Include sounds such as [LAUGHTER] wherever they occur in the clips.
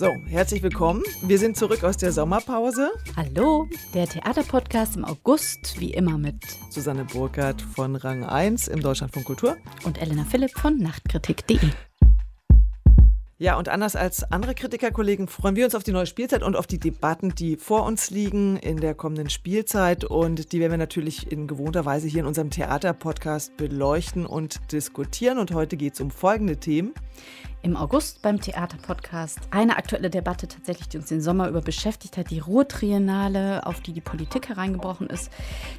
So, herzlich willkommen. Wir sind zurück aus der Sommerpause. Hallo, der Theaterpodcast im August, wie immer mit Susanne Burkhardt von Rang 1 im Deutschlandfunk Kultur und Elena Philipp von Nachtkritik.de. Ja, und anders als andere Kritikerkollegen freuen wir uns auf die neue Spielzeit und auf die Debatten, die vor uns liegen in der kommenden Spielzeit. Und die werden wir natürlich in gewohnter Weise hier in unserem Theaterpodcast beleuchten und diskutieren. Und heute geht es um folgende Themen im August beim Theaterpodcast. Eine aktuelle Debatte tatsächlich, die uns den Sommer über beschäftigt hat, die Ruhrtriennale, auf die die Politik hereingebrochen ist.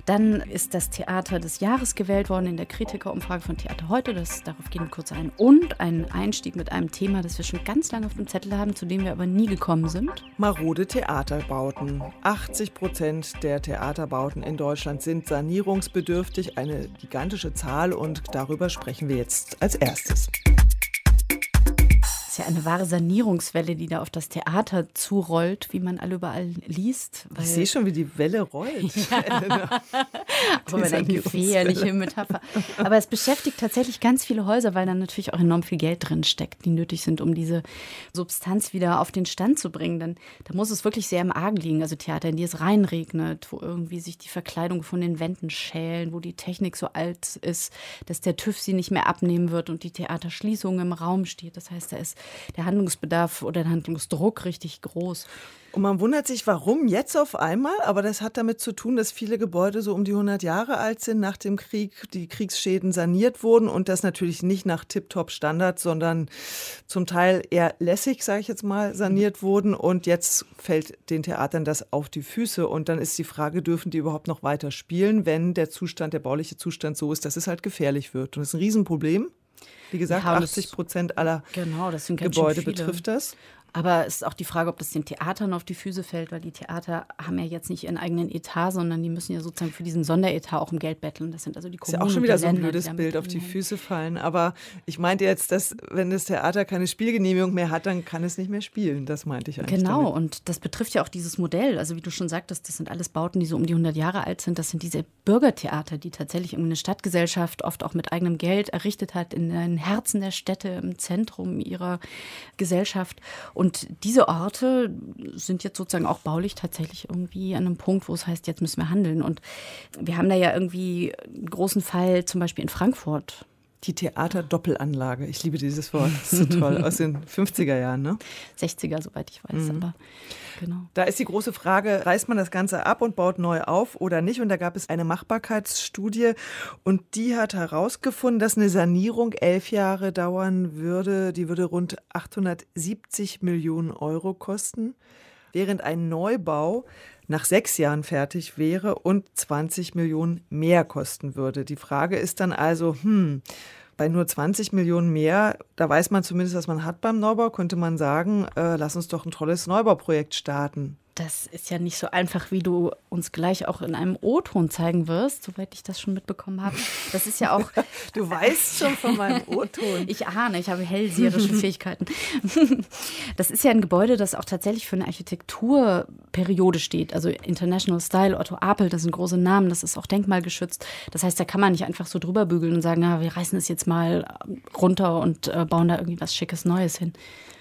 Dann ist das Theater des Jahres gewählt worden in der Kritikerumfrage von Theater heute. Das, darauf gehen wir kurz ein. Und einen Einstieg mit einem Thema, das wir schon ganz lange auf dem Zettel haben, zu dem wir aber nie gekommen sind. Marode Theaterbauten. 80 Prozent der Theaterbauten in Deutschland sind sanierungsbedürftig. Eine gigantische Zahl und darüber sprechen wir jetzt als erstes ja eine wahre Sanierungswelle, die da auf das Theater zurollt, wie man alle überall liest. ich sehe schon, wie die Welle rollt. [LAUGHS] [LAUGHS] Ja. Aber eine gefährliche Metapher. Aber es beschäftigt tatsächlich ganz viele Häuser, weil da natürlich auch enorm viel Geld drin steckt, die nötig sind, um diese Substanz wieder auf den Stand zu bringen. Dann da muss es wirklich sehr im Argen liegen. Also Theater, in die es reinregnet, wo irgendwie sich die Verkleidung von den Wänden schälen, wo die Technik so alt ist, dass der TÜV sie nicht mehr abnehmen wird und die Theaterschließung im Raum steht. Das heißt, da ist der Handlungsbedarf oder der Handlungsdruck richtig groß. Und man wundert sich, warum jetzt auf einmal, aber das hat damit zu tun, dass viele Gebäude so um die 100 Jahre alt sind nach dem Krieg, die Kriegsschäden saniert wurden und das natürlich nicht nach Tip-Top-Standard, sondern zum Teil eher lässig, sage ich jetzt mal, saniert wurden und jetzt fällt den Theatern das auf die Füße und dann ist die Frage, dürfen die überhaupt noch weiter spielen, wenn der Zustand, der bauliche Zustand so ist, dass es halt gefährlich wird und das ist ein Riesenproblem. Wie gesagt, ja, 80 Prozent aller genau, Gebäude betrifft das. Aber es ist auch die Frage, ob das den Theatern auf die Füße fällt, weil die Theater haben ja jetzt nicht ihren eigenen Etat, sondern die müssen ja sozusagen für diesen Sonderetat auch um Geld betteln. Das sind also die Kommunen. Ist ja auch schon wieder so ein blödes Bild auf die Füße fallen. Aber ich meinte jetzt, dass wenn das Theater keine Spielgenehmigung mehr hat, dann kann es nicht mehr spielen. Das meinte ich eigentlich. Genau, damit. und das betrifft ja auch dieses Modell. Also wie du schon sagtest, das sind alles Bauten, die so um die 100 Jahre alt sind. Das sind diese Bürgertheater, die tatsächlich eine Stadtgesellschaft oft auch mit eigenem Geld errichtet hat, in den Herzen der Städte, im Zentrum ihrer Gesellschaft. Und diese Orte Orte sind jetzt sozusagen auch baulich tatsächlich irgendwie an einem Punkt, wo es heißt, jetzt müssen wir handeln. Und wir haben da ja irgendwie einen großen Fall zum Beispiel in Frankfurt. Die Theaterdoppelanlage. Ich liebe dieses Wort. Das ist so toll. Aus den [LAUGHS] 50er Jahren, ne? 60er, soweit ich weiß. Mhm. Aber genau. Da ist die große Frage, reißt man das Ganze ab und baut neu auf oder nicht? Und da gab es eine Machbarkeitsstudie und die hat herausgefunden, dass eine Sanierung elf Jahre dauern würde. Die würde rund 870 Millionen Euro kosten, während ein Neubau nach sechs Jahren fertig wäre und 20 Millionen mehr kosten würde. Die Frage ist dann also, hm, bei nur 20 Millionen mehr, da weiß man zumindest, was man hat beim Neubau, könnte man sagen, äh, lass uns doch ein tolles Neubauprojekt starten das ist ja nicht so einfach, wie du uns gleich auch in einem O-Ton zeigen wirst, soweit ich das schon mitbekommen habe. Das ist ja auch. [LAUGHS] du weißt schon von meinem O-Ton. ich ahne, ich habe hellseherische [LAUGHS] Fähigkeiten. [LAUGHS] das ist ja ein Gebäude, das auch tatsächlich für eine Architekturperiode steht. Also International Style, Otto Apel, das sind große Namen, das ist auch denkmalgeschützt. Das heißt, da kann man nicht einfach so drüber bügeln und sagen, na, wir reißen es jetzt mal runter und äh, bauen da irgendwie was Schickes Neues hin.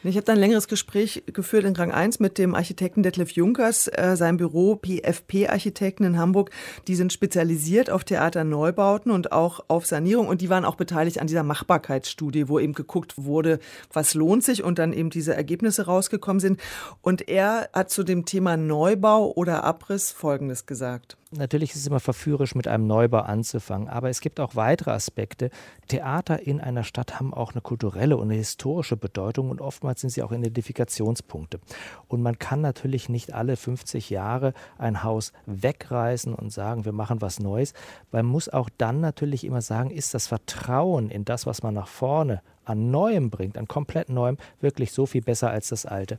Ich habe da ein längeres Gespräch geführt in Rang 1 mit dem Architekten Detlef Junkers, äh, sein Büro PFP Architekten in Hamburg. Die sind spezialisiert auf Theaterneubauten und auch auf Sanierung und die waren auch beteiligt an dieser Machbarkeitsstudie, wo eben geguckt wurde, was lohnt sich und dann eben diese Ergebnisse rausgekommen sind. Und er hat zu dem Thema Neubau oder Abriss Folgendes gesagt. Natürlich ist es immer verführerisch, mit einem Neubau anzufangen, aber es gibt auch weitere Aspekte. Theater in einer Stadt haben auch eine kulturelle und eine historische Bedeutung und oftmals sind sie auch Identifikationspunkte. Und man kann natürlich nicht alle 50 Jahre ein Haus wegreißen und sagen, wir machen was Neues. Man muss auch dann natürlich immer sagen, ist das Vertrauen in das, was man nach vorne an Neuem bringt, an komplett Neuem, wirklich so viel besser als das Alte.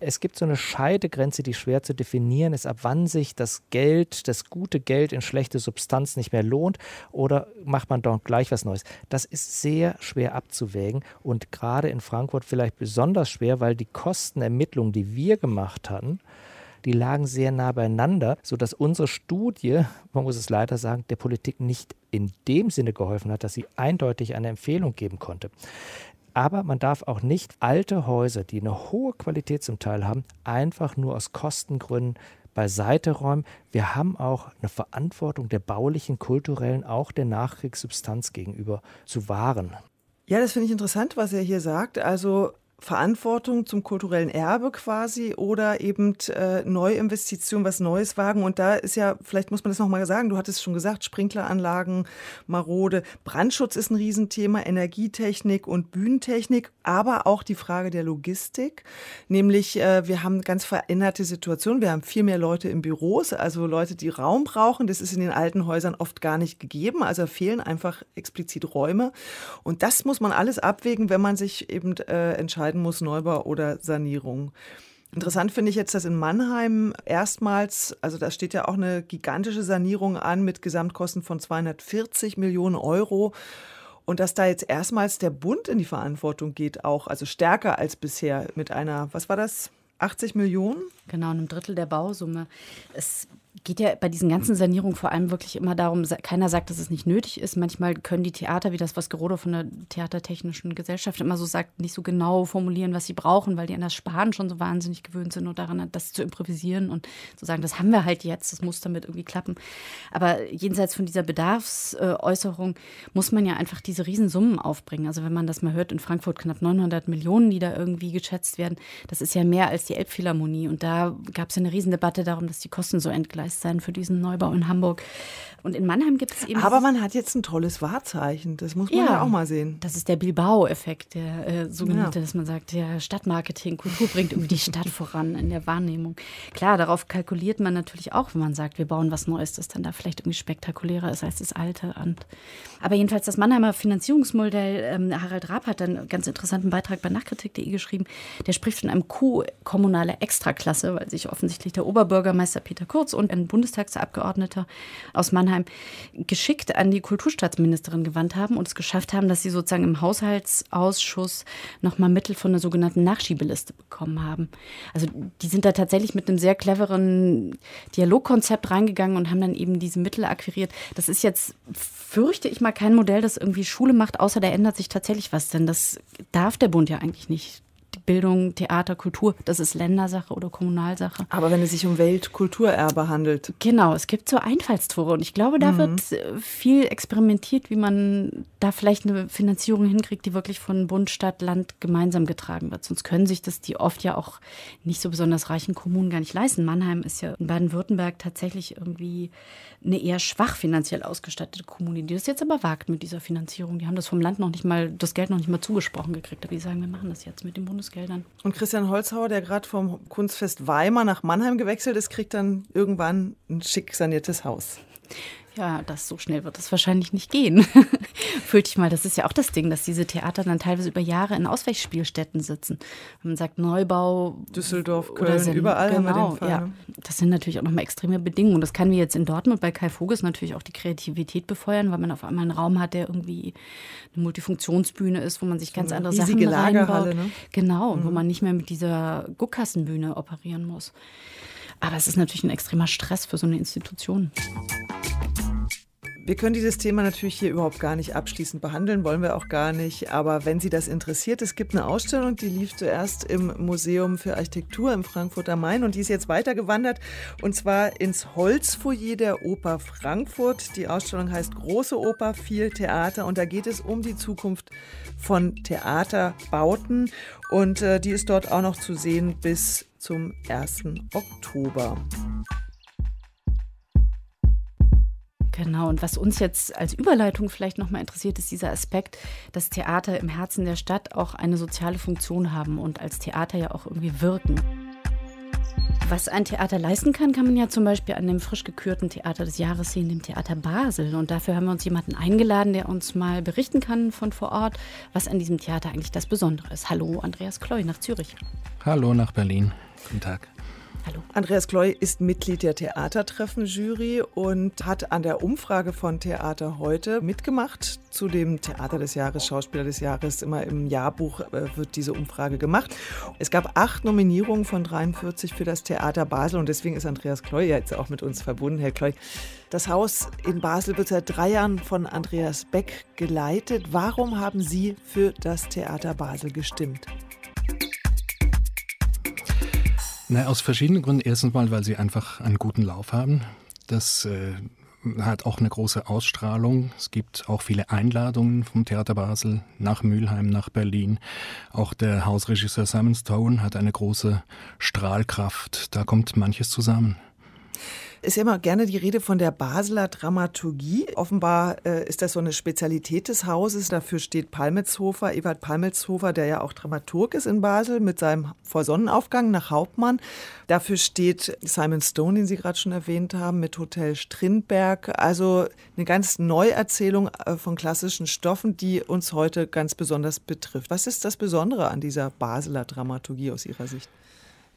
Es gibt so eine Scheidegrenze, die schwer zu definieren ist, ab wann sich das Geld, das gute Geld in schlechte Substanz nicht mehr lohnt oder macht man doch gleich was Neues. Das ist sehr schwer abzuwägen und gerade in Frankfurt vielleicht besonders schwer, weil die Kostenermittlungen, die wir gemacht hatten, die lagen sehr nah beieinander, sodass unsere Studie, man muss es leider sagen, der Politik nicht in dem Sinne geholfen hat, dass sie eindeutig eine Empfehlung geben konnte. Aber man darf auch nicht alte Häuser, die eine hohe Qualität zum Teil haben, einfach nur aus Kostengründen beiseite räumen. Wir haben auch eine Verantwortung der baulichen, kulturellen, auch der Nachkriegssubstanz gegenüber zu wahren. Ja, das finde ich interessant, was er hier sagt. Also Verantwortung zum kulturellen Erbe quasi oder eben äh, Neuinvestition, was Neues wagen. Und da ist ja, vielleicht muss man das nochmal sagen, du hattest schon gesagt, Sprinkleranlagen, marode, Brandschutz ist ein Riesenthema, Energietechnik und Bühnentechnik, aber auch die Frage der Logistik. Nämlich, äh, wir haben ganz veränderte Situationen. Wir haben viel mehr Leute in Büros, also Leute, die Raum brauchen. Das ist in den alten Häusern oft gar nicht gegeben. Also fehlen einfach explizit Räume. Und das muss man alles abwägen, wenn man sich eben äh, entscheidet, entscheiden muss, Neubau oder Sanierung. Interessant finde ich jetzt, dass in Mannheim erstmals, also da steht ja auch eine gigantische Sanierung an mit Gesamtkosten von 240 Millionen Euro. Und dass da jetzt erstmals der Bund in die Verantwortung geht, auch, also stärker als bisher mit einer, was war das? 80 Millionen? Genau, einem Drittel der Bausumme. Es geht ja bei diesen ganzen Sanierungen vor allem wirklich immer darum, keiner sagt, dass es nicht nötig ist. Manchmal können die Theater, wie das, was Gerodo von der Theatertechnischen Gesellschaft immer so sagt, nicht so genau formulieren, was sie brauchen, weil die an das Sparen schon so wahnsinnig gewöhnt sind und daran, das zu improvisieren und zu sagen, das haben wir halt jetzt, das muss damit irgendwie klappen. Aber jenseits von dieser Bedarfsäußerung muss man ja einfach diese Riesensummen aufbringen. Also wenn man das mal hört, in Frankfurt knapp 900 Millionen, die da irgendwie geschätzt werden, das ist ja mehr als die Elbphilharmonie. Und da gab es ja eine Riesendebatte darum, dass die Kosten so entgleisen Sein für diesen Neubau in Hamburg. Und in Mannheim gibt es eben. Aber man hat jetzt ein tolles Wahrzeichen. Das muss man ja, ja auch mal sehen. Das ist der Bilbao-Effekt, der äh, sogenannte, ja. dass man sagt, ja, Stadtmarketing, Kultur bringt irgendwie die Stadt [LAUGHS] voran in der Wahrnehmung. Klar, darauf kalkuliert man natürlich auch, wenn man sagt, wir bauen was Neues, das dann da vielleicht irgendwie spektakulärer ist als das alte. Und, aber jedenfalls das Mannheimer Finanzierungsmodell, ähm, Harald Raab hat dann einen ganz interessanten Beitrag bei Nachkritik.de geschrieben. Der spricht von einem Coup kommunale Extraklasse, weil sich offensichtlich der Oberbürgermeister Peter Kurz und ein Bundestagsabgeordneter aus Mannheim geschickt an die Kulturstaatsministerin gewandt haben und es geschafft haben, dass sie sozusagen im Haushaltsausschuss nochmal Mittel von der sogenannten Nachschiebeliste bekommen haben. Also die sind da tatsächlich mit einem sehr cleveren Dialogkonzept reingegangen und haben dann eben diese Mittel akquiriert. Das ist jetzt, fürchte ich mal, kein Modell, das irgendwie Schule macht, außer da ändert sich tatsächlich was, denn das darf der Bund ja eigentlich nicht Bildung, Theater, Kultur, das ist Ländersache oder Kommunalsache. Aber wenn es sich um Weltkulturerbe handelt. Genau, es gibt so Einfallstore und ich glaube, da mhm. wird äh, viel experimentiert, wie man da vielleicht eine Finanzierung hinkriegt, die wirklich von Bund, Stadt, Land gemeinsam getragen wird. Sonst können sich das die oft ja auch nicht so besonders reichen Kommunen gar nicht leisten. Mannheim ist ja in Baden-Württemberg tatsächlich irgendwie eine eher schwach finanziell ausgestattete Kommune, die das jetzt aber wagt mit dieser Finanzierung. Die haben das vom Land noch nicht mal, das Geld noch nicht mal zugesprochen gekriegt, aber die sagen, wir machen das jetzt mit dem Bundesgeldern. Und Christian Holzhauer, der gerade vom Kunstfest Weimar nach Mannheim gewechselt ist, kriegt dann irgendwann ein schick saniertes Haus. Ja, das so schnell wird es wahrscheinlich nicht gehen. [LAUGHS] Fühlt ich mal, das ist ja auch das Ding, dass diese Theater dann teilweise über Jahre in Ausweichspielstätten sitzen. Man sagt Neubau, Düsseldorf, Köln, sind, überall genau, haben wir den Fall. Ja. Ne? Das sind natürlich auch nochmal extreme Bedingungen. Das kann wie jetzt in Dortmund bei Kai Voges natürlich auch die Kreativität befeuern, weil man auf einmal einen Raum hat, der irgendwie eine Multifunktionsbühne ist, wo man sich so ganz andere Sachen Lagerhalle, Ne? Genau, mhm. wo man nicht mehr mit dieser Guckkassenbühne operieren muss. Aber es ist natürlich ein extremer Stress für so eine Institution. Wir können dieses Thema natürlich hier überhaupt gar nicht abschließend behandeln, wollen wir auch gar nicht. Aber wenn Sie das interessiert, es gibt eine Ausstellung, die lief zuerst im Museum für Architektur im Frankfurter Main und die ist jetzt weitergewandert und zwar ins Holzfoyer der Oper Frankfurt. Die Ausstellung heißt Große Oper, viel Theater und da geht es um die Zukunft von Theaterbauten und äh, die ist dort auch noch zu sehen bis zum 1. Oktober. Genau, und was uns jetzt als Überleitung vielleicht nochmal interessiert, ist dieser Aspekt, dass Theater im Herzen der Stadt auch eine soziale Funktion haben und als Theater ja auch irgendwie wirken. Was ein Theater leisten kann, kann man ja zum Beispiel an dem frisch gekürten Theater des Jahres sehen, dem Theater Basel. Und dafür haben wir uns jemanden eingeladen, der uns mal berichten kann von vor Ort, was an diesem Theater eigentlich das Besondere ist. Hallo, Andreas Kloy nach Zürich. Hallo nach Berlin. Guten Tag. Hallo. Andreas Kloy ist Mitglied der Theatertreffen-Jury und hat an der Umfrage von Theater heute mitgemacht zu dem Theater des Jahres, Schauspieler des Jahres. Immer im Jahrbuch äh, wird diese Umfrage gemacht. Es gab acht Nominierungen von 43 für das Theater Basel und deswegen ist Andreas Kloy jetzt auch mit uns verbunden. Herr Kloy, das Haus in Basel wird seit drei Jahren von Andreas Beck geleitet. Warum haben Sie für das Theater Basel gestimmt? Na, aus verschiedenen Gründen. Erstens mal, weil sie einfach einen guten Lauf haben. Das äh, hat auch eine große Ausstrahlung. Es gibt auch viele Einladungen vom Theater Basel nach Mülheim, nach Berlin. Auch der Hausregisseur Simon Stone hat eine große Strahlkraft. Da kommt manches zusammen ist ja immer gerne die Rede von der Basler Dramaturgie. Offenbar äh, ist das so eine Spezialität des Hauses. Dafür steht Palmetzhofer, Ewald Palmetzhofer, der ja auch Dramaturg ist in Basel mit seinem Vor Sonnenaufgang nach Hauptmann. Dafür steht Simon Stone, den Sie gerade schon erwähnt haben, mit Hotel Strindberg. Also eine ganz Neuerzählung äh, von klassischen Stoffen, die uns heute ganz besonders betrifft. Was ist das Besondere an dieser Basler Dramaturgie aus Ihrer Sicht?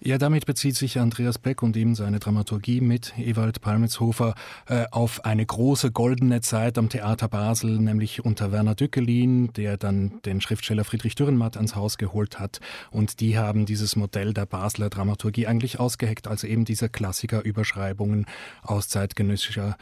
Ja, damit bezieht sich Andreas Beck und eben seine Dramaturgie mit Ewald Palmitzhofer äh, auf eine große goldene Zeit am Theater Basel, nämlich unter Werner Dückelin, der dann den Schriftsteller Friedrich Dürrenmatt ans Haus geholt hat. Und die haben dieses Modell der Basler Dramaturgie eigentlich ausgeheckt, also eben diese Klassikerüberschreibungen aus zeitgenössischer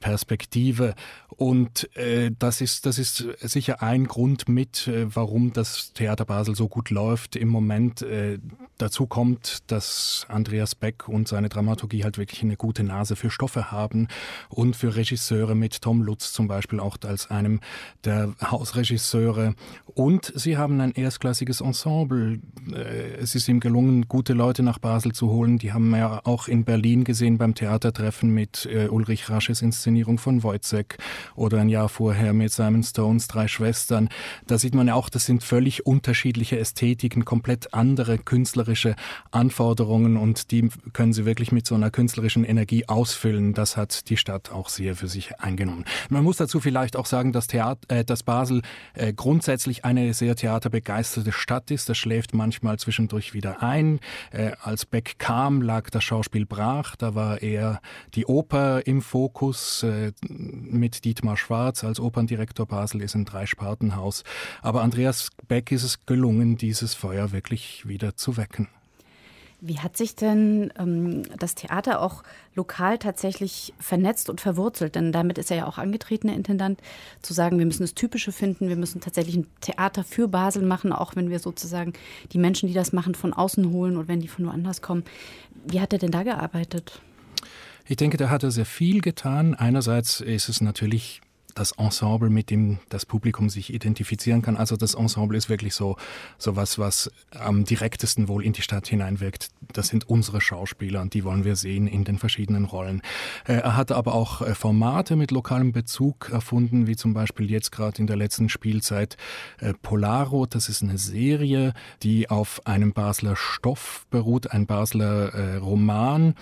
Perspektive. Und äh, das, ist, das ist sicher ein Grund mit, äh, warum das Theater Basel so gut läuft im Moment. Äh, dazu kommt, dass Andreas Beck und seine Dramaturgie halt wirklich eine gute Nase für Stoffe haben und für Regisseure mit Tom Lutz zum Beispiel auch als einem der Hausregisseure. Und sie haben ein erstklassiges Ensemble. Äh, es ist ihm gelungen, gute Leute nach Basel zu holen. Die haben wir auch in Berlin gesehen beim Theatertreffen mit äh, Ulrich Rasches Inszenierung von Wojcek oder ein Jahr vorher mit Simon Stones Drei Schwestern. Da sieht man ja auch, das sind völlig unterschiedliche Ästhetiken, komplett andere künstlerische Anforderungen und die können sie wirklich mit so einer künstlerischen Energie ausfüllen. Das hat die Stadt auch sehr für sich eingenommen. Man muss dazu vielleicht auch sagen, dass, Theater, äh, dass Basel äh, grundsätzlich eine sehr theaterbegeisterte Stadt ist. Das schläft manchmal zwischendurch wieder ein. Äh, als Beck kam, lag das Schauspiel brach. Da war eher die Oper im Fokus Haus äh, mit Dietmar Schwarz als Operndirektor Basel ist ein Dreispartenhaus. Aber Andreas Beck ist es gelungen, dieses Feuer wirklich wieder zu wecken. Wie hat sich denn ähm, das Theater auch lokal tatsächlich vernetzt und verwurzelt? Denn damit ist er ja auch angetreten, der Intendant, zu sagen, wir müssen das Typische finden, wir müssen tatsächlich ein Theater für Basel machen, auch wenn wir sozusagen die Menschen, die das machen, von außen holen oder wenn die von woanders kommen. Wie hat er denn da gearbeitet? Ich denke, da hat er sehr viel getan. Einerseits ist es natürlich das Ensemble, mit dem das Publikum sich identifizieren kann. Also das Ensemble ist wirklich so, so was, was am direktesten wohl in die Stadt hineinwirkt. Das sind unsere Schauspieler und die wollen wir sehen in den verschiedenen Rollen. Äh, er hat aber auch äh, Formate mit lokalem Bezug erfunden, wie zum Beispiel jetzt gerade in der letzten Spielzeit äh, Polarot. Das ist eine Serie, die auf einem Basler Stoff beruht, ein Basler Roman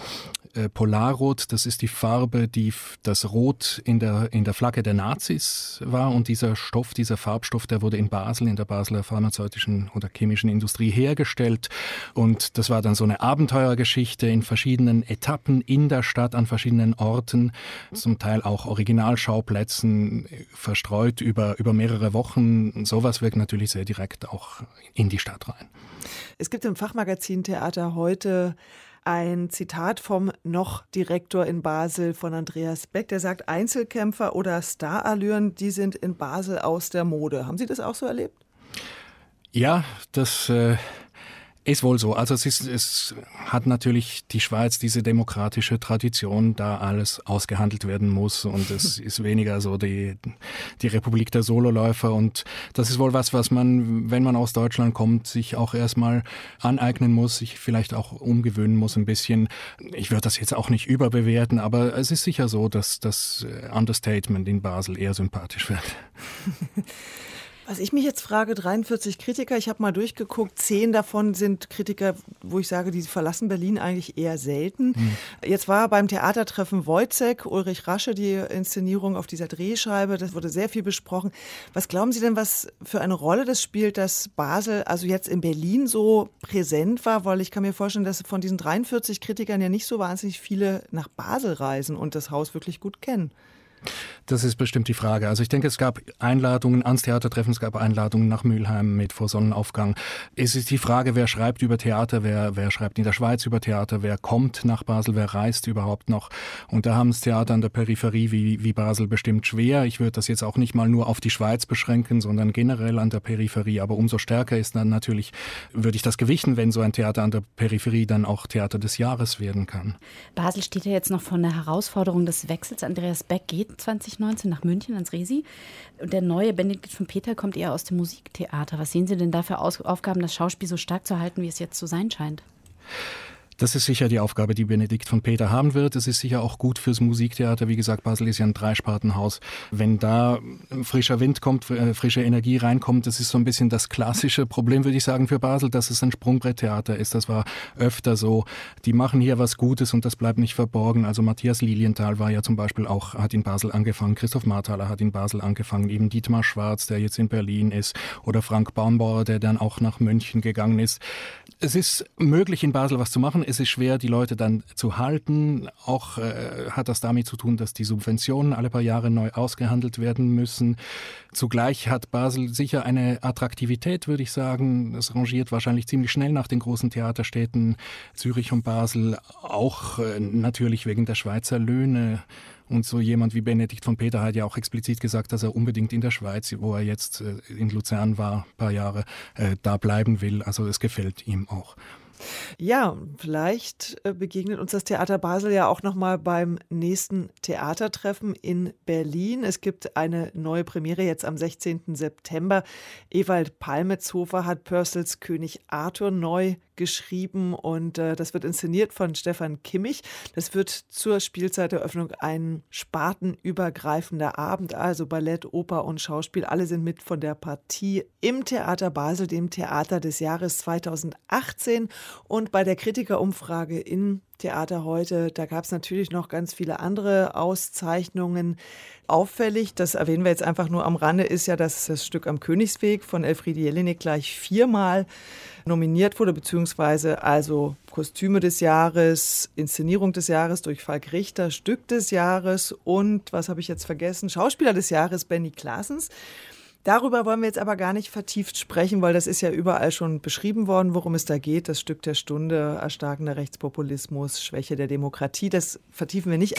Polarrot, das ist die Farbe, die das Rot in der, in der Flagge der Nazis war. Und dieser Stoff, dieser Farbstoff, der wurde in Basel, in der Basler pharmazeutischen oder chemischen Industrie hergestellt. Und das war dann so eine Abenteuergeschichte in verschiedenen Etappen in der Stadt, an verschiedenen Orten, zum Teil auch Originalschauplätzen verstreut über, über mehrere Wochen. Sowas wirkt natürlich sehr direkt auch in die Stadt rein. Es gibt im Fachmagazin Theater heute ein Zitat vom noch Direktor in Basel von Andreas Beck, der sagt, Einzelkämpfer oder Starallüren, die sind in Basel aus der Mode. Haben Sie das auch so erlebt? Ja, das äh, ist wohl so. Also es, ist, es hat natürlich die Schweiz diese demokratische Tradition, da alles ausgehandelt werden muss und es [LAUGHS] ist weniger so die, die Republik der Sololäufer und das ist wohl was, was man, wenn man aus Deutschland kommt, sich auch erstmal aneignen muss, sich vielleicht auch umgewöhnen muss ein bisschen. Ich würde das jetzt auch nicht überbewerten, aber es ist sicher so, dass das Understatement in Basel eher sympathisch wird. [LAUGHS] Was ich mich jetzt frage, 43 Kritiker, ich habe mal durchgeguckt, zehn davon sind Kritiker, wo ich sage, die verlassen Berlin eigentlich eher selten. Hm. Jetzt war beim Theatertreffen Wojcek, Ulrich Rasche, die Inszenierung auf dieser Drehscheibe, das wurde sehr viel besprochen. Was glauben Sie denn, was für eine Rolle das spielt, dass Basel also jetzt in Berlin so präsent war? Weil ich kann mir vorstellen, dass von diesen 43 Kritikern ja nicht so wahnsinnig viele nach Basel reisen und das Haus wirklich gut kennen. Das ist bestimmt die Frage. Also ich denke, es gab Einladungen ans Theatertreffen, es gab Einladungen nach Mülheim mit vor Sonnenaufgang. Es ist die Frage, wer schreibt über Theater, wer, wer schreibt in der Schweiz über Theater, wer kommt nach Basel, wer reist überhaupt noch. Und da haben es Theater an der Peripherie wie, wie Basel bestimmt schwer. Ich würde das jetzt auch nicht mal nur auf die Schweiz beschränken, sondern generell an der Peripherie. Aber umso stärker ist dann natürlich, würde ich das gewichten, wenn so ein Theater an der Peripherie dann auch Theater des Jahres werden kann. Basel steht ja jetzt noch vor der Herausforderung des Wechsels. Andreas Beck geht 2019 nach München ans Resi. Und der neue Benedikt von Peter kommt eher aus dem Musiktheater. Was sehen Sie denn da für Aufgaben, das Schauspiel so stark zu halten, wie es jetzt zu sein scheint? Das ist sicher die Aufgabe, die Benedikt von Peter haben wird. Es ist sicher auch gut fürs Musiktheater. Wie gesagt, Basel ist ja ein Dreispartenhaus. Wenn da frischer Wind kommt, äh, frische Energie reinkommt, das ist so ein bisschen das klassische Problem, würde ich sagen, für Basel, dass es ein Sprungbretttheater ist. Das war öfter so. Die machen hier was Gutes und das bleibt nicht verborgen. Also Matthias Lilienthal war ja zum Beispiel auch, hat in Basel angefangen. Christoph Marthaler hat in Basel angefangen. Eben Dietmar Schwarz, der jetzt in Berlin ist. Oder Frank Baumbauer, der dann auch nach München gegangen ist. Es ist möglich, in Basel was zu machen es ist schwer, die Leute dann zu halten. Auch äh, hat das damit zu tun, dass die Subventionen alle paar Jahre neu ausgehandelt werden müssen. Zugleich hat Basel sicher eine Attraktivität, würde ich sagen. Es rangiert wahrscheinlich ziemlich schnell nach den großen Theaterstädten Zürich und Basel, auch äh, natürlich wegen der Schweizer Löhne. Und so jemand wie Benedikt von Peter hat ja auch explizit gesagt, dass er unbedingt in der Schweiz, wo er jetzt äh, in Luzern war, ein paar Jahre, äh, da bleiben will. Also es gefällt ihm auch. Ja, vielleicht äh, begegnet uns das Theater Basel ja auch noch mal beim nächsten Theatertreffen in Berlin. Es gibt eine neue Premiere jetzt am 16. September. Ewald Palmetzhofer hat Purcells König Arthur neu geschrieben und äh, das wird inszeniert von Stefan Kimmich. Das wird zur Spielzeiteröffnung ein spartenübergreifender Abend, also Ballett, Oper und Schauspiel. Alle sind mit von der Partie im Theater Basel, dem Theater des Jahres 2018. Und bei der Kritikerumfrage in Theater heute, da gab es natürlich noch ganz viele andere Auszeichnungen. Auffällig, das erwähnen wir jetzt einfach nur am Rande, ist ja, dass das Stück am Königsweg von Elfriede Jelinek gleich viermal nominiert wurde, beziehungsweise also Kostüme des Jahres, Inszenierung des Jahres durch Falk Richter, Stück des Jahres und, was habe ich jetzt vergessen, Schauspieler des Jahres Benny Klaasens. Darüber wollen wir jetzt aber gar nicht vertieft sprechen, weil das ist ja überall schon beschrieben worden, worum es da geht. Das Stück der Stunde, erstarkender Rechtspopulismus, Schwäche der Demokratie, das vertiefen wir nicht.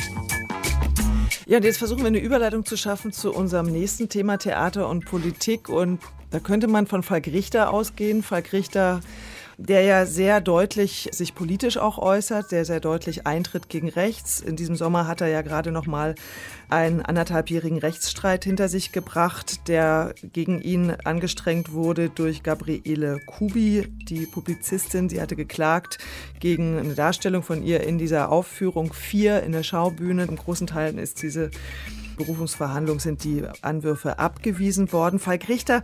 Ja, und jetzt versuchen wir eine Überleitung zu schaffen zu unserem nächsten Thema Theater und Politik. Und da könnte man von Falk Richter ausgehen. Falk Richter der ja sehr deutlich sich politisch auch äußert, der sehr deutlich eintritt gegen rechts. In diesem Sommer hat er ja gerade noch mal einen anderthalbjährigen Rechtsstreit hinter sich gebracht, der gegen ihn angestrengt wurde durch Gabriele Kubi, die Publizistin. Sie hatte geklagt gegen eine Darstellung von ihr in dieser Aufführung 4 in der Schaubühne. Im großen Teil ist diese Berufungsverhandlung sind die Anwürfe abgewiesen worden. Falk Richter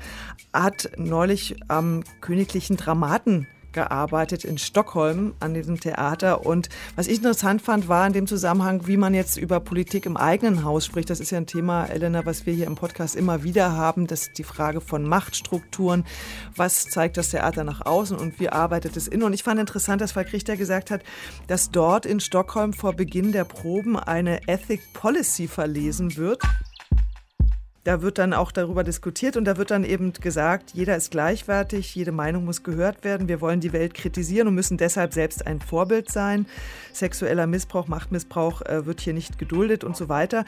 hat neulich am Königlichen Dramaten gearbeitet in Stockholm an diesem Theater. Und was ich interessant fand, war in dem Zusammenhang, wie man jetzt über Politik im eigenen Haus spricht. Das ist ja ein Thema, Elena, was wir hier im Podcast immer wieder haben. Das ist die Frage von Machtstrukturen. Was zeigt das Theater nach außen und wie arbeitet es innen? Und ich fand interessant, dass Falk Richter gesagt hat, dass dort in Stockholm vor Beginn der Proben eine Ethic Policy verlesen wird. Da wird dann auch darüber diskutiert und da wird dann eben gesagt, jeder ist gleichwertig, jede Meinung muss gehört werden. Wir wollen die Welt kritisieren und müssen deshalb selbst ein Vorbild sein. Sexueller Missbrauch, Machtmissbrauch äh, wird hier nicht geduldet und so weiter.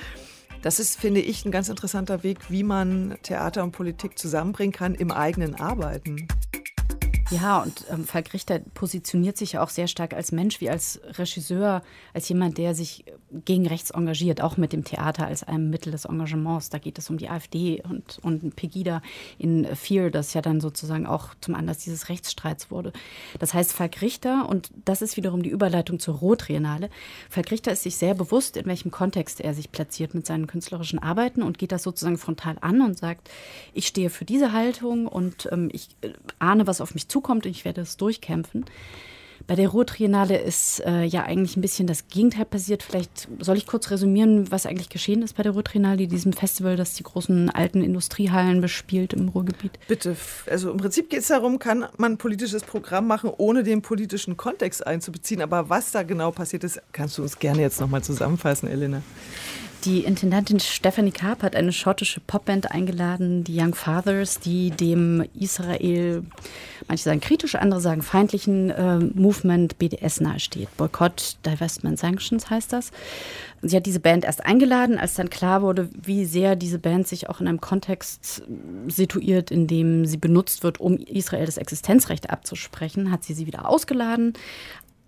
Das ist, finde ich, ein ganz interessanter Weg, wie man Theater und Politik zusammenbringen kann im eigenen Arbeiten. Ja, und ähm, Falk Richter positioniert sich ja auch sehr stark als Mensch, wie als Regisseur, als jemand, der sich gegen rechts engagiert, auch mit dem Theater als einem Mittel des Engagements. Da geht es um die AfD und, und Pegida in Fear, das ja dann sozusagen auch zum Anlass dieses Rechtsstreits wurde. Das heißt, Falk Richter, und das ist wiederum die Überleitung zur Rotriennale, Falk Richter ist sich sehr bewusst, in welchem Kontext er sich platziert mit seinen künstlerischen Arbeiten und geht das sozusagen frontal an und sagt, ich stehe für diese Haltung und ähm, ich äh, ahne, was auf mich zukommt und ich werde es durchkämpfen. Bei der Ruhrtriennale ist äh, ja eigentlich ein bisschen das Gegenteil passiert. Vielleicht soll ich kurz resümieren, was eigentlich geschehen ist bei der Ruhrtriennale, diesem Festival, das die großen alten Industriehallen bespielt im Ruhrgebiet. Bitte. Also im Prinzip geht es darum, kann man ein politisches Programm machen, ohne den politischen Kontext einzubeziehen. Aber was da genau passiert ist, kannst du uns gerne jetzt nochmal zusammenfassen, Elena. Die Intendantin Stephanie Karp hat eine schottische Popband eingeladen, die Young Fathers, die dem Israel, manche sagen kritisch, andere sagen feindlichen äh, Movement BDS nahesteht. Boycott, Divestment Sanctions heißt das. Sie hat diese Band erst eingeladen, als dann klar wurde, wie sehr diese Band sich auch in einem Kontext situiert, in dem sie benutzt wird, um Israel das Existenzrecht abzusprechen, hat sie sie wieder ausgeladen,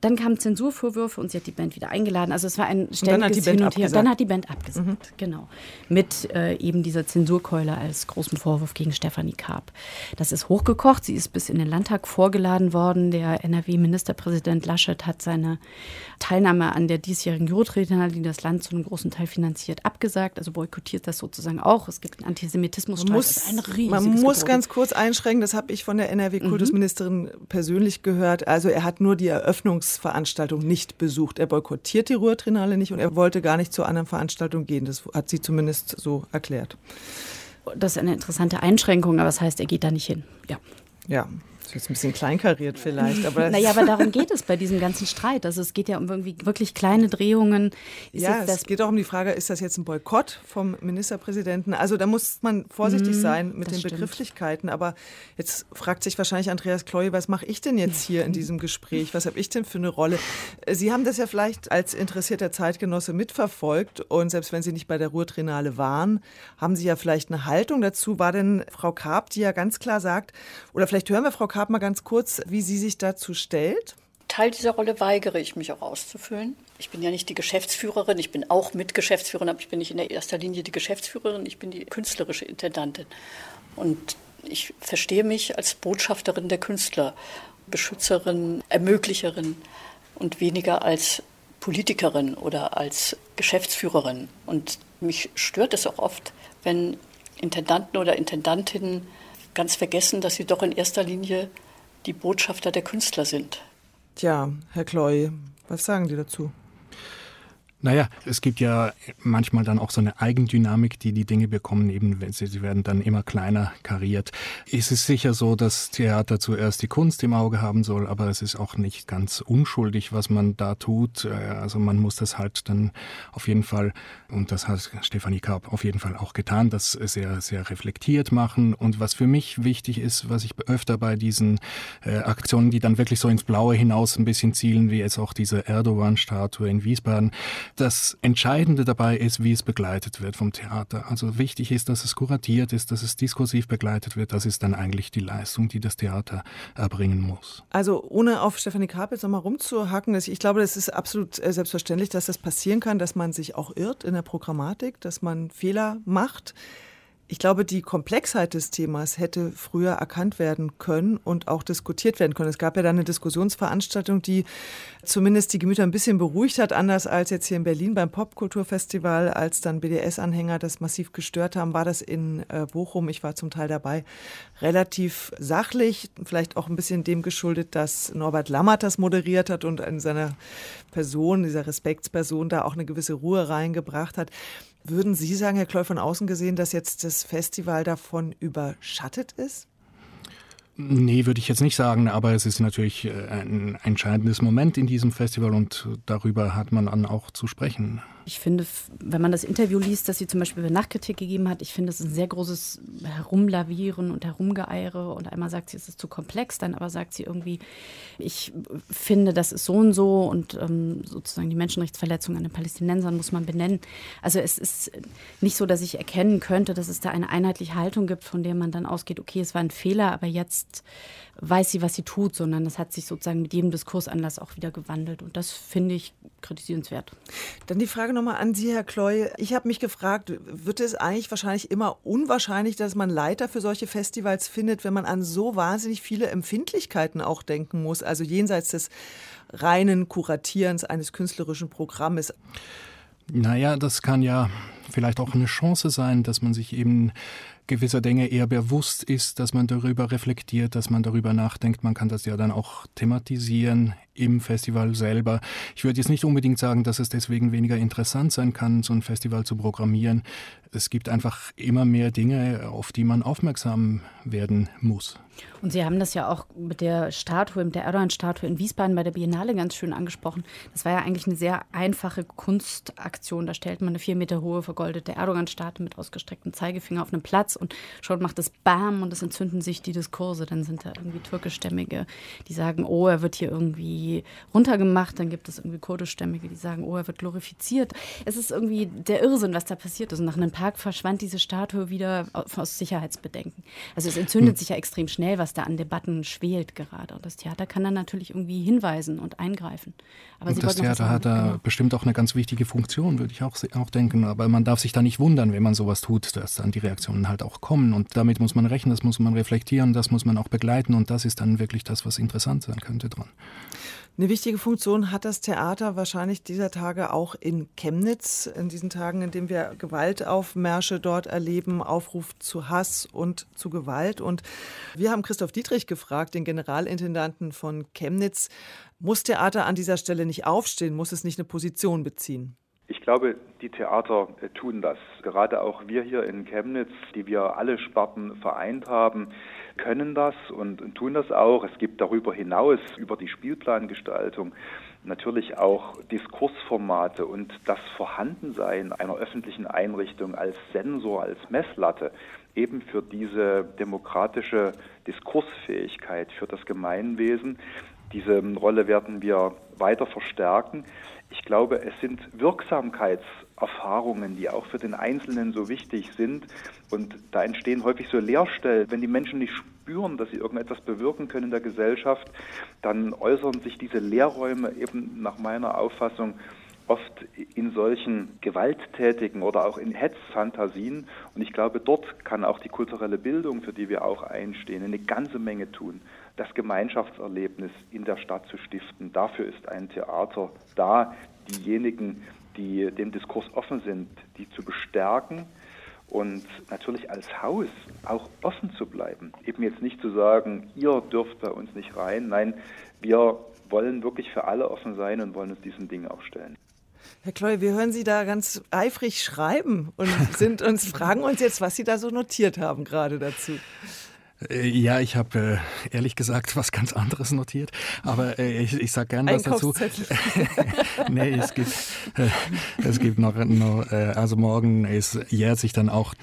dann kamen Zensurvorwürfe und sie hat die Band wieder eingeladen. Also es war ein ständiges Hin und Her. Dann hat die Band abgesagt, mhm. genau. Mit äh, eben dieser Zensurkeule als großen Vorwurf gegen Stefanie Karp. Das ist hochgekocht. Sie ist bis in den Landtag vorgeladen worden. Der NRW-Ministerpräsident Laschet hat seine Teilnahme an der diesjährigen Jurotriennale, die das Land zu einem großen Teil finanziert, abgesagt. Also boykottiert das sozusagen auch. Es gibt einen Antisemitismus. Man muss, man muss ganz kurz einschränken, das habe ich von der NRW-Kultusministerin mhm. persönlich gehört. Also er hat nur die Eröffnungs Veranstaltung nicht besucht. Er boykottiert die Ruhrtrinale nicht und er wollte gar nicht zu anderen Veranstaltungen gehen. Das hat sie zumindest so erklärt. Das ist eine interessante Einschränkung, aber das heißt, er geht da nicht hin. Ja. Ja, das ist ein bisschen kleinkariert vielleicht. Aber [LAUGHS] naja, aber darum geht es bei diesem ganzen Streit. Also es geht ja um irgendwie wirklich kleine Drehungen. Ist ja, es geht auch um die Frage, ist das jetzt ein Boykott vom Ministerpräsidenten? Also da muss man vorsichtig mhm, sein mit den stimmt. Begrifflichkeiten. Aber jetzt fragt sich wahrscheinlich Andreas Kloy, was mache ich denn jetzt hier in diesem Gespräch? Was habe ich denn für eine Rolle? Sie haben das ja vielleicht als interessierter Zeitgenosse mitverfolgt. Und selbst wenn Sie nicht bei der Ruhrtrinale waren, haben Sie ja vielleicht eine Haltung dazu. War denn Frau Karp, die ja ganz klar sagt, oder vielleicht hören wir Frau Karp, Karp mal ganz kurz, wie sie sich dazu stellt. Teil dieser Rolle weigere ich mich auch auszufüllen. Ich bin ja nicht die Geschäftsführerin, ich bin auch Mitgeschäftsführerin, aber ich bin nicht in erster Linie die Geschäftsführerin, ich bin die künstlerische Intendantin. Und ich verstehe mich als Botschafterin der Künstler, Beschützerin, Ermöglicherin und weniger als Politikerin oder als Geschäftsführerin. Und mich stört es auch oft, wenn Intendanten oder Intendantinnen ganz vergessen, dass sie doch in erster Linie die Botschafter der Künstler sind. Tja, Herr Kloy, was sagen Sie dazu? Naja, es gibt ja manchmal dann auch so eine Eigendynamik, die die Dinge bekommen, eben wenn sie, sie werden dann immer kleiner kariert. Es ist sicher so, dass Theater zuerst die Kunst im Auge haben soll, aber es ist auch nicht ganz unschuldig, was man da tut. Äh, also man muss das halt dann auf jeden Fall, und das hat Stefanie Karp auf jeden Fall auch getan, das sehr, sehr reflektiert machen. Und was für mich wichtig ist, was ich öfter bei diesen äh, Aktionen, die dann wirklich so ins Blaue hinaus ein bisschen zielen, wie jetzt auch diese Erdogan-Statue in Wiesbaden, das Entscheidende dabei ist, wie es begleitet wird vom Theater. Also wichtig ist, dass es kuratiert ist, dass es diskursiv begleitet wird. Das ist dann eigentlich die Leistung, die das Theater erbringen muss. Also ohne auf Stefanie Karp nochmal rumzuhacken, ich glaube, das ist absolut äh, selbstverständlich, dass das passieren kann, dass man sich auch irrt in der Programmatik, dass man Fehler macht. Ich glaube, die Komplexheit des Themas hätte früher erkannt werden können und auch diskutiert werden können. Es gab ja dann eine Diskussionsveranstaltung, die zumindest die Gemüter ein bisschen beruhigt hat, anders als jetzt hier in Berlin beim Popkulturfestival, als dann BDS-Anhänger das massiv gestört haben, war das in äh, Bochum, ich war zum Teil dabei, relativ sachlich, vielleicht auch ein bisschen dem geschuldet, dass Norbert Lammert das moderiert hat und in seiner Person, dieser Respektsperson, da auch eine gewisse Ruhe reingebracht hat. Würden Sie sagen, Herr Kloll, von außen gesehen, dass jetzt das Festival davon überschattet ist? Nee, würde ich jetzt nicht sagen, aber es ist natürlich äh, ein entscheidendes Moment in diesem Festival und darüber hat man dann auch zu sprechen. Ich finde, wenn man das Interview liest, das sie zum Beispiel über Nachtkritik gegeben hat, ich finde, es ist ein sehr großes Herumlavieren und Herumgeeiere. Und einmal sagt sie, es ist zu komplex, dann aber sagt sie irgendwie, ich finde, das ist so und so und ähm, sozusagen die Menschenrechtsverletzungen an den Palästinensern muss man benennen. Also es ist nicht so, dass ich erkennen könnte, dass es da eine einheitliche Haltung gibt, von der man dann ausgeht, okay, es war ein Fehler, aber jetzt weiß sie, was sie tut, sondern das hat sich sozusagen mit jedem Diskursanlass auch wieder gewandelt. Und das finde ich kritisierenswert. Dann die Frage nochmal an Sie, Herr Kloy. Ich habe mich gefragt, wird es eigentlich wahrscheinlich immer unwahrscheinlich, dass man Leiter für solche Festivals findet, wenn man an so wahnsinnig viele Empfindlichkeiten auch denken muss, also jenseits des reinen Kuratierens eines künstlerischen Programmes? Naja, das kann ja vielleicht auch eine Chance sein, dass man sich eben gewisser Dinge eher bewusst ist, dass man darüber reflektiert, dass man darüber nachdenkt. Man kann das ja dann auch thematisieren im Festival selber. Ich würde jetzt nicht unbedingt sagen, dass es deswegen weniger interessant sein kann, so ein Festival zu programmieren. Es gibt einfach immer mehr Dinge, auf die man aufmerksam werden muss. Und Sie haben das ja auch mit der Statue, mit der Erdogan-Statue in Wiesbaden bei der Biennale ganz schön angesprochen. Das war ja eigentlich eine sehr einfache Kunstaktion. Da stellt man eine vier Meter hohe vergoldete Erdogan-Statue mit ausgestrecktem Zeigefinger auf einem Platz und schon macht es Bam und es entzünden sich die Diskurse. Dann sind da irgendwie türkischstämmige, die sagen, oh, er wird hier irgendwie irgendwie runtergemacht. Dann gibt es irgendwie kurdischstämmige, die sagen, oh, er wird glorifiziert. Es ist irgendwie der Irrsinn, was da passiert ist. Und nach einem Tag verschwand diese Statue wieder aus Sicherheitsbedenken. Also es entzündet hm. sich ja extrem schnell, was da an Debatten schwelt gerade. Und das Theater kann dann natürlich irgendwie hinweisen und eingreifen. Aber und das Theater hat da genau. bestimmt auch eine ganz wichtige Funktion, würde ich auch, auch denken. Aber man darf sich da nicht wundern, wenn man sowas tut, dass dann die Reaktionen halt auch kommen. Und damit muss man rechnen, das muss man reflektieren, das muss man auch begleiten. Und das ist dann wirklich das, was interessant sein könnte dran. Eine wichtige Funktion hat das Theater wahrscheinlich dieser Tage auch in Chemnitz, in diesen Tagen, in denen wir Gewaltaufmärsche dort erleben, Aufruf zu Hass und zu Gewalt. Und wir haben Christoph Dietrich gefragt, den Generalintendanten von Chemnitz, muss Theater an dieser Stelle nicht aufstehen, muss es nicht eine Position beziehen? Ich glaube, die Theater äh, tun das. Gerade auch wir hier in Chemnitz, die wir alle Sparten vereint haben, können das und, und tun das auch. Es gibt darüber hinaus, über die Spielplangestaltung, natürlich auch Diskursformate und das Vorhandensein einer öffentlichen Einrichtung als Sensor, als Messlatte eben für diese demokratische Diskursfähigkeit, für das Gemeinwesen. Diese Rolle werden wir weiter verstärken. Ich glaube, es sind Wirksamkeitserfahrungen, die auch für den Einzelnen so wichtig sind. Und da entstehen häufig so Leerstellen. Wenn die Menschen nicht spüren, dass sie irgendetwas bewirken können in der Gesellschaft, dann äußern sich diese Leerräume eben nach meiner Auffassung oft in solchen gewalttätigen oder auch in Hetzfantasien. Und ich glaube, dort kann auch die kulturelle Bildung, für die wir auch einstehen, eine ganze Menge tun das Gemeinschaftserlebnis in der Stadt zu stiften. Dafür ist ein Theater da, diejenigen, die dem Diskurs offen sind, die zu bestärken und natürlich als Haus auch offen zu bleiben. Eben jetzt nicht zu sagen, ihr dürft bei uns nicht rein. Nein, wir wollen wirklich für alle offen sein und wollen uns diesen Dingen auch stellen. Herr Kloy, wir hören Sie da ganz eifrig schreiben und [LAUGHS] sind uns, fragen uns jetzt, was Sie da so notiert haben gerade dazu. Äh, ja, ich habe äh, ehrlich gesagt [LAUGHS] was ganz anderes notiert, aber äh, ich, ich sage gerne was dazu. [LAUGHS] nee, es gibt, äh, es gibt noch, noch äh, also morgen ist, jährt sich dann auch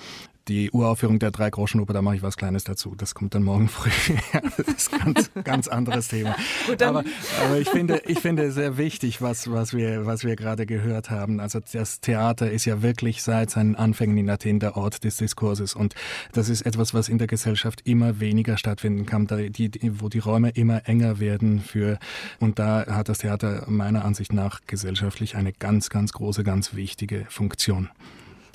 die Uraufführung der Drei-Groschen-Oper, da mache ich was Kleines dazu. Das kommt dann morgen früh. [LAUGHS] das ist ein ganz, ganz anderes Thema. [LAUGHS] Gut, aber, aber ich finde, ich finde sehr wichtig, was, was wir, was wir gerade gehört haben. Also das Theater ist ja wirklich seit seinen Anfängen in Athen der Ort des Diskurses. Und das ist etwas, was in der Gesellschaft immer weniger stattfinden kann, die, die, wo die Räume immer enger werden für, und da hat das Theater meiner Ansicht nach gesellschaftlich eine ganz, ganz große, ganz wichtige Funktion.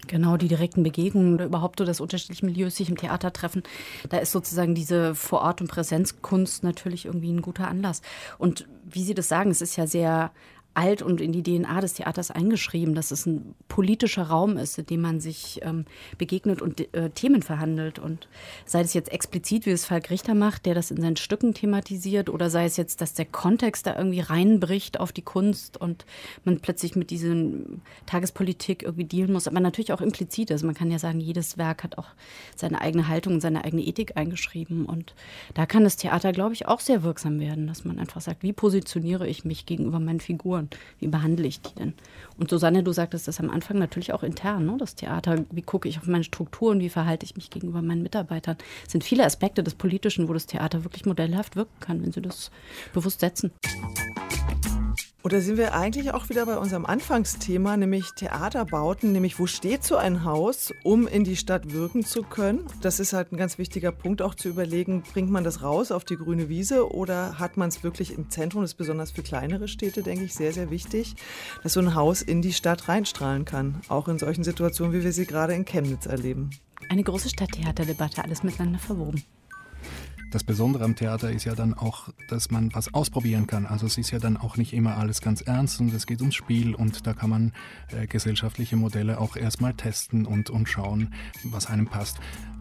Genau, die direkten Begegnungen oder überhaupt so, dass unterschiedliche Milieus sich im Theater treffen. Da ist sozusagen diese Vorort- und Präsenzkunst natürlich irgendwie ein guter Anlass. Und wie Sie das sagen, es ist ja sehr alt und in die DNA des Theaters eingeschrieben, dass es ein politischer Raum ist, in dem man sich ähm, begegnet und äh, Themen verhandelt. Und sei es jetzt explizit, wie es Falk Richter macht, der das in seinen Stücken thematisiert, oder sei es jetzt, dass der Kontext da irgendwie reinbricht auf die Kunst und man plötzlich mit diesen Tagespolitik irgendwie dealen muss, aber natürlich auch implizit. Also man kann ja sagen, jedes Werk hat auch seine eigene Haltung und seine eigene Ethik eingeschrieben. Und da kann das Theater, glaube ich, auch sehr wirksam werden, dass man einfach sagt, wie positioniere ich mich gegenüber meinen Figuren? Wie behandle ich die denn? Und Susanne, du sagtest das am Anfang natürlich auch intern, ne? das Theater, wie gucke ich auf meine Strukturen, wie verhalte ich mich gegenüber meinen Mitarbeitern. Es sind viele Aspekte des Politischen, wo das Theater wirklich modellhaft wirken kann, wenn sie das bewusst setzen. Oder sind wir eigentlich auch wieder bei unserem Anfangsthema, nämlich Theaterbauten, nämlich wo steht so ein Haus, um in die Stadt wirken zu können? Das ist halt ein ganz wichtiger Punkt, auch zu überlegen, bringt man das raus auf die grüne Wiese oder hat man es wirklich im Zentrum? Das ist besonders für kleinere Städte, denke ich, sehr, sehr wichtig, dass so ein Haus in die Stadt reinstrahlen kann. Auch in solchen Situationen, wie wir sie gerade in Chemnitz erleben. Eine große Stadttheaterdebatte, alles miteinander verwoben. Das Besondere am Theater ist ja dann auch, dass man was ausprobieren kann. Also es ist ja dann auch nicht immer alles ganz ernst und es geht ums Spiel und da kann man äh, gesellschaftliche Modelle auch erstmal testen und, und schauen, was einem passt.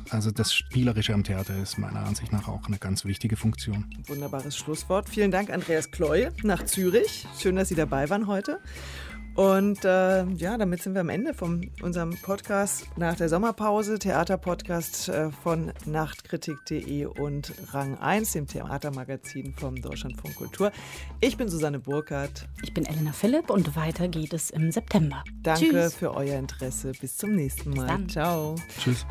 Also das Spielerische am Theater ist meiner Ansicht nach auch eine ganz wichtige Funktion. Wunderbares Schlusswort. Vielen Dank, Andreas Kloy, nach Zürich. Schön, dass Sie dabei waren heute. Und äh, ja, damit sind wir am Ende von unserem Podcast nach der Sommerpause. Theaterpodcast äh, von Nachtkritik.de und Rang 1, dem Theatermagazin vom Deutschlandfunk Kultur. Ich bin Susanne Burkhardt. Ich bin Elena Philipp und weiter geht es im September. Danke Tschüss. für euer Interesse. Bis zum nächsten Mal. Ciao. Tschüss.